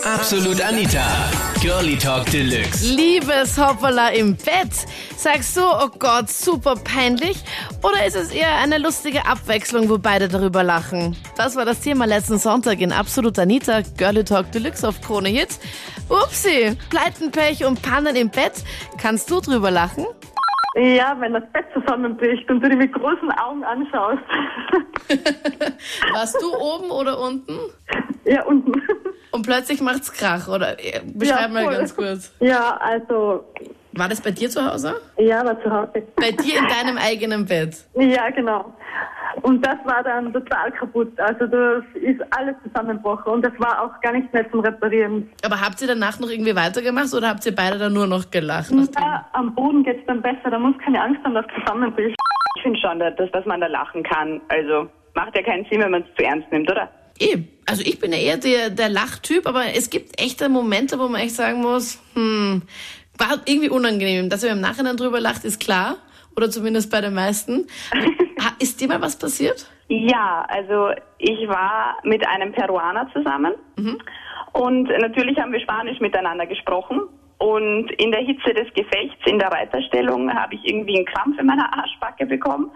Absolut Anita. Girlie Talk Deluxe. Liebes Hoppala im Bett. Sagst du, oh Gott, super peinlich? Oder ist es eher eine lustige Abwechslung, wo beide darüber lachen? Das war das Thema letzten Sonntag in Absolut Anita. Girlie Talk Deluxe auf Krone Hit. Upsi, Pleitenpech und Pannen im Bett. Kannst du drüber lachen? Ja, wenn das Bett zusammenbricht und du dich mit großen Augen anschaust. Warst du oben oder unten? ja, unten. Und plötzlich macht's Krach, oder? Äh, Beschreib Ja, mal voll. ganz kurz. Ja, also, War das bei dir zu Hause? ja, war zu Hause. Bei dir in deinem eigenen Bett? Ja, genau. Und das war dann total kaputt. Also das ist alles zusammengebrochen und das war auch gar nicht mehr zum Reparieren. Aber habt ihr danach noch irgendwie weitergemacht oder habt ihr beide dann nur noch gelacht? Ja, am Boden geht's dann besser, da muss keine Angst haben, dass es zusammenbricht. Ich finde schon, dass, dass man da lachen kann. Also macht ja keinen Sinn, wenn man es zu ernst nimmt, oder? Eh. Also ich bin ja eher der, der Lachtyp, aber es gibt echte Momente, wo man echt sagen muss, hm, war irgendwie unangenehm. Dass ihr im Nachhinein drüber lacht, ist klar. Oder zumindest bei den meisten. Ist dir mal was passiert? Ja, also ich war mit einem Peruaner zusammen und natürlich haben wir Spanisch miteinander gesprochen. Und in der Hitze des Gefechts, in der Reiterstellung, habe ich irgendwie einen Krampf in meiner Arschbacke bekommen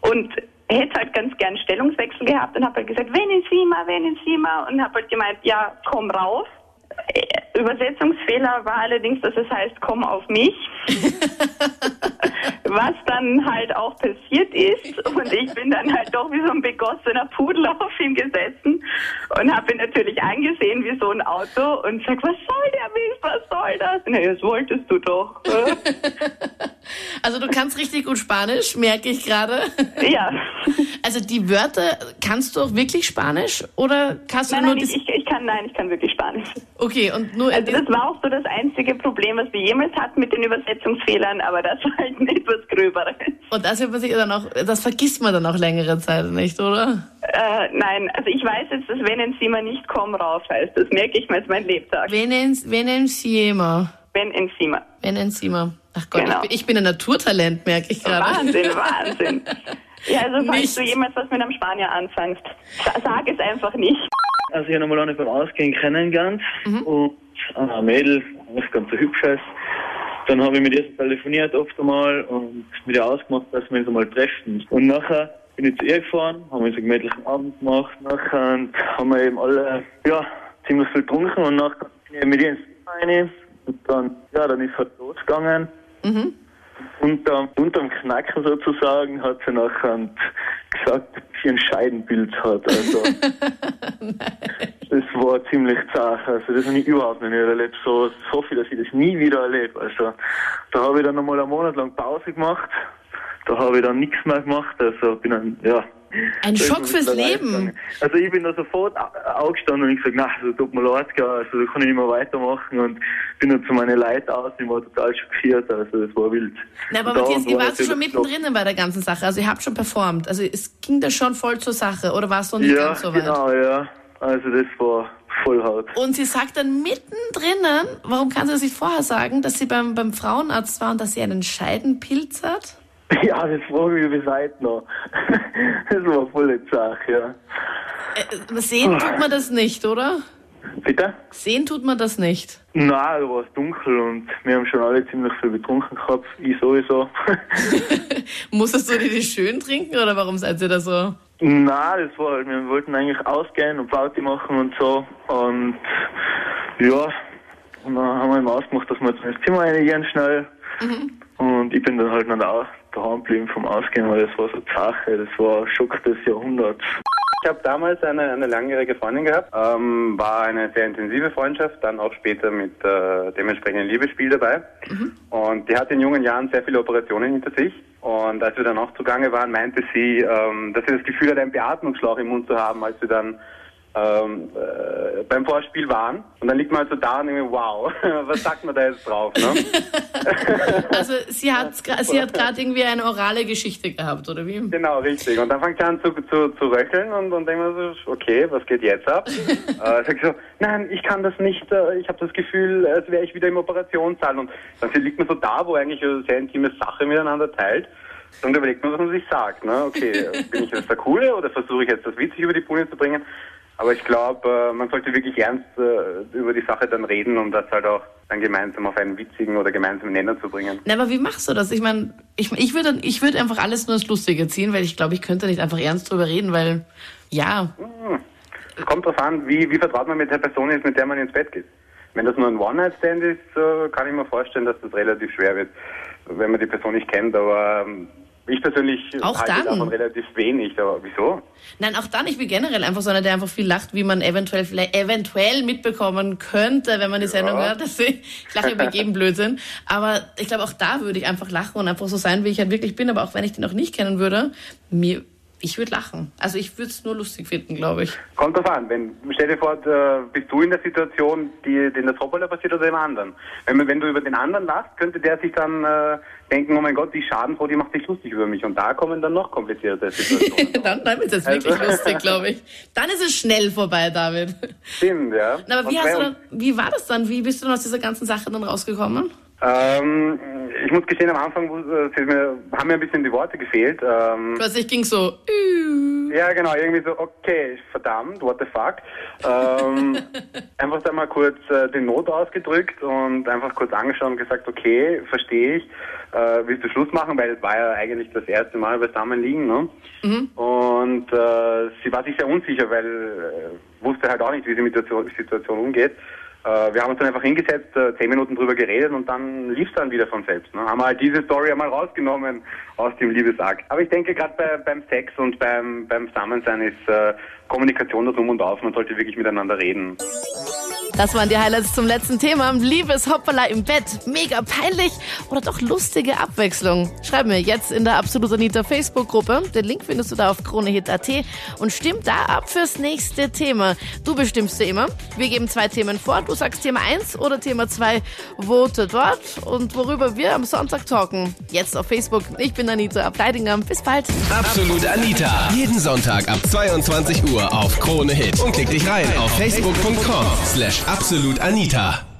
und hätte halt ganz gern Stellungswechsel gehabt und habe halt gesagt, wen encima und habe halt gemeint, ja, komm rauf. Äh, Übersetzungsfehler war allerdings, dass es heißt, komm auf mich. Was dann halt auch passiert ist und ich bin dann halt doch wie so ein begossener Pudel auf ihm gesessen und habe ihn natürlich angesehen wie so ein Auto und sag, was soll der Mist, was soll das? Na, das wolltest du doch. Also du kannst richtig gut Spanisch, merke ich gerade. ja. Also die Wörter, kannst du auch wirklich Spanisch? Oder kannst du Nein, nur nein, ich, ich, kann, nein, ich kann wirklich Spanisch. Okay, und nur... Also das war auch so das einzige Problem, was wir jemals hatten mit den Übersetzungsfehlern, aber das war halt ein etwas gröberes. und das dann auch... Das vergisst man dann auch längere Zeit nicht, oder? Äh, nein, also ich weiß jetzt, dass wenn Enzima nicht komm rauf heißt. Das merke ich mir als mein Lebtag. Wen encima? Wenn Enzima. Wen encima? Ach Gott, Genau. ich, bin- ich bin ein Naturtalent, merke ich gerade. Wahnsinn, Wahnsinn. Ja, also falls Nicht. du jemals was mit einem Spanier anfängst, sa- sag es einfach nicht. Also ich habe einmal eine beim Ausgehen kennengelernt und ein Mädel, was ganz so hübsch ist. Dann habe ich mit ihr telefoniert oft einmal und mit ihr ausgemacht, dass wir uns einmal treffen. Und nachher bin ich zu ihr gefahren, haben uns einen gemütlichen Abend gemacht. Nachher haben wir eben alle, ja, ziemlich viel getrunken und nachher bin ich mit ihr ins Zimmer rein. Und dann, ja, dann ist halt losgegangen. Unterm, unterm Knacken sozusagen hat sie nachher gesagt, dass sie ein Scheidenbild hat. Also, das war ziemlich zart. Also, das habe ich überhaupt noch nicht erlebt. So, hoffe ich, dass ich das nie wieder erlebe. Also, da habe ich dann nochmal einen Monat lang Pause gemacht. Da habe ich dann nichts mehr gemacht. Also, bin dann, ja. Ein Schock fürs Leben. Also, ich bin da sofort au- aufgestanden und ich gesagt, na, also, tut mir leid, also, da kann ich nicht mehr weitermachen. Und bin dann zu meinen Leuten aus, ich war total schockiert. Also, das war wild. Na, aber Matthias, ihr war wart schon mittendrin bei der ganzen Sache. Also ihr habt schon performt. Also es ging da schon voll zur Sache. Oder war es noch nicht Ja, ganz so weit? genau, ja. Also das war Vollhaut. Und sie sagt dann mittendrin, warum kann sie das nicht vorher sagen, dass sie beim, beim Frauenarzt war und dass sie einen Scheidenpilz hat? Ja, das frage ich mich bis heute noch. Das war voll Sache, ja. Äh, sehen tut man das nicht, oder? Bitte? Sehen tut man das nicht. Nein, da war es dunkel und wir haben schon alle ziemlich viel getrunken gehabt. Ich sowieso. Musstest du dir die schön trinken oder warum seid ihr da so? Nein, das war halt, wir wollten eigentlich ausgehen und Party machen und so. Und ja, und dann haben wir eben ausgemacht, dass wir jetzt ins Zimmer reingehen schnell. Und ich bin dann halt noch da, daheim geblieben vom Ausgehen, weil das war so die Sache, das war Schock des Jahrhunderts. Ich habe damals eine, eine langjährige Freundin gehabt, ähm, war eine sehr intensive Freundschaft, dann auch später mit äh, dementsprechenden Liebesspiel dabei. Und die hatte in jungen Jahren sehr viele Operationen hinter sich. Und als wir dann auch zugange waren, meinte sie, ähm, dass sie das Gefühl hat, einen Beatmungsschlauch im Mund zu haben, als wir dann ähm, äh, beim Vorspiel waren. Und dann liegt man halt so da und denkt, wow, was sagt man da jetzt drauf? Ne? Also sie hat, sie hat gerade irgendwie eine orale Geschichte gehabt, oder wie? Genau, richtig. Und dann fängt sie an zu, zu, zu röcheln und, und denkt man so, okay, was geht jetzt ab? äh, sag ich so, nein, ich kann das nicht, äh, ich habe das Gefühl, als wäre ich wieder im Operationssaal. Und dann liegt man so da, wo eigentlich eine sehr intime Sache miteinander teilt. Und überlegt man, was man sich sagt. Ne? Okay, bin ich jetzt der Coole oder versuche ich jetzt das witzig über die Bühne zu bringen? Aber ich glaube, äh, man sollte wirklich ernst äh, über die Sache dann reden, um das halt auch dann gemeinsam auf einen witzigen oder gemeinsamen Nenner zu bringen. Na, aber wie machst du das? Ich meine, ich, ich würde ich würd einfach alles nur ins Lustige ziehen, weil ich glaube, ich könnte nicht einfach ernst drüber reden, weil, ja. Hm. Es kommt darauf an, wie, wie vertraut man mit der Person ist, mit der man ins Bett geht. Wenn das nur ein One-Night-Stand ist, kann ich mir vorstellen, dass das relativ schwer wird, wenn man die Person nicht kennt. Aber ähm, ich persönlich Auch halte dann? davon relativ wenig. Aber wieso? Nein, auch dann, ich bin generell einfach so einer, der einfach viel lacht, wie man eventuell vielleicht eventuell mitbekommen könnte, wenn man die Sendung hört. Deswegen, ich lache über jeden Blödsinn. Aber ich glaube, auch da würde ich einfach lachen und einfach so sein, wie ich halt wirklich bin. Aber auch wenn ich den noch nicht kennen würde, mir, ich würde lachen. Also ich würde es nur lustig finden, glaube ich. Kommt drauf an. Wenn, stell dir vor, äh, bist du in der Situation, die, die in der Toppoller passiert oder dem anderen. Wenn, man- wenn du über den anderen lachst, könnte der sich dann äh, denken, oh mein Gott, die Schadenfrau, die macht sich lustig über mich. Und da kommen dann noch kompliziertere Situationen. dann dann wird es jetzt wirklich Also- lustig, glaube ich. Dann ist es schnell vorbei, David. Stimmt, ja. Na, aber wie, hast du dann, wie war das dann? Wie bist du dann aus dieser ganzen Sache dann rausgekommen? Ähm, ich muss gestehen, am Anfang äh, mir, haben mir ein bisschen die Worte gefehlt. Ähm, Plötzlich ging so, ja, genau, irgendwie so, okay, verdammt, what the fuck. Ähm, einfach dann mal kurz äh, den Not ausgedrückt und einfach kurz angeschaut und gesagt, okay, verstehe ich, äh, willst du Schluss machen, weil es war ja eigentlich das erste Mal beisammen liegen, ne? Und äh, sie war sich sehr unsicher, weil äh, wusste halt auch nicht, wie sie mit der Situation umgeht. Äh, wir haben uns dann einfach hingesetzt, äh, zehn Minuten drüber geredet und dann lief es dann wieder von selbst. Ne? Haben halt diese Story einmal rausgenommen aus dem Liebesakt. Aber ich denke, gerade bei, beim Sex und beim, beim Zusammensein ist äh, Kommunikation das Um und Auf. Man sollte wirklich miteinander reden. Das waren die Highlights zum letzten Thema. Liebes Hoppala im Bett. Mega peinlich oder doch lustige Abwechslung. Schreib mir jetzt in der Absolut Anita Facebook-Gruppe. Den Link findest du da auf kronehit.at und stimm da ab fürs nächste Thema. Du bestimmst ja immer. Wir geben zwei Themen vor. Du sagst Thema 1 oder Thema 2. Vote dort und worüber wir am Sonntag talken. Jetzt auf Facebook. Ich bin Anita Ableidinger. Bis bald. Absolut Anita. Jeden Sonntag ab 22 Uhr auf Krone Hit. Und klick dich rein auf facebook.com slash absolutanita.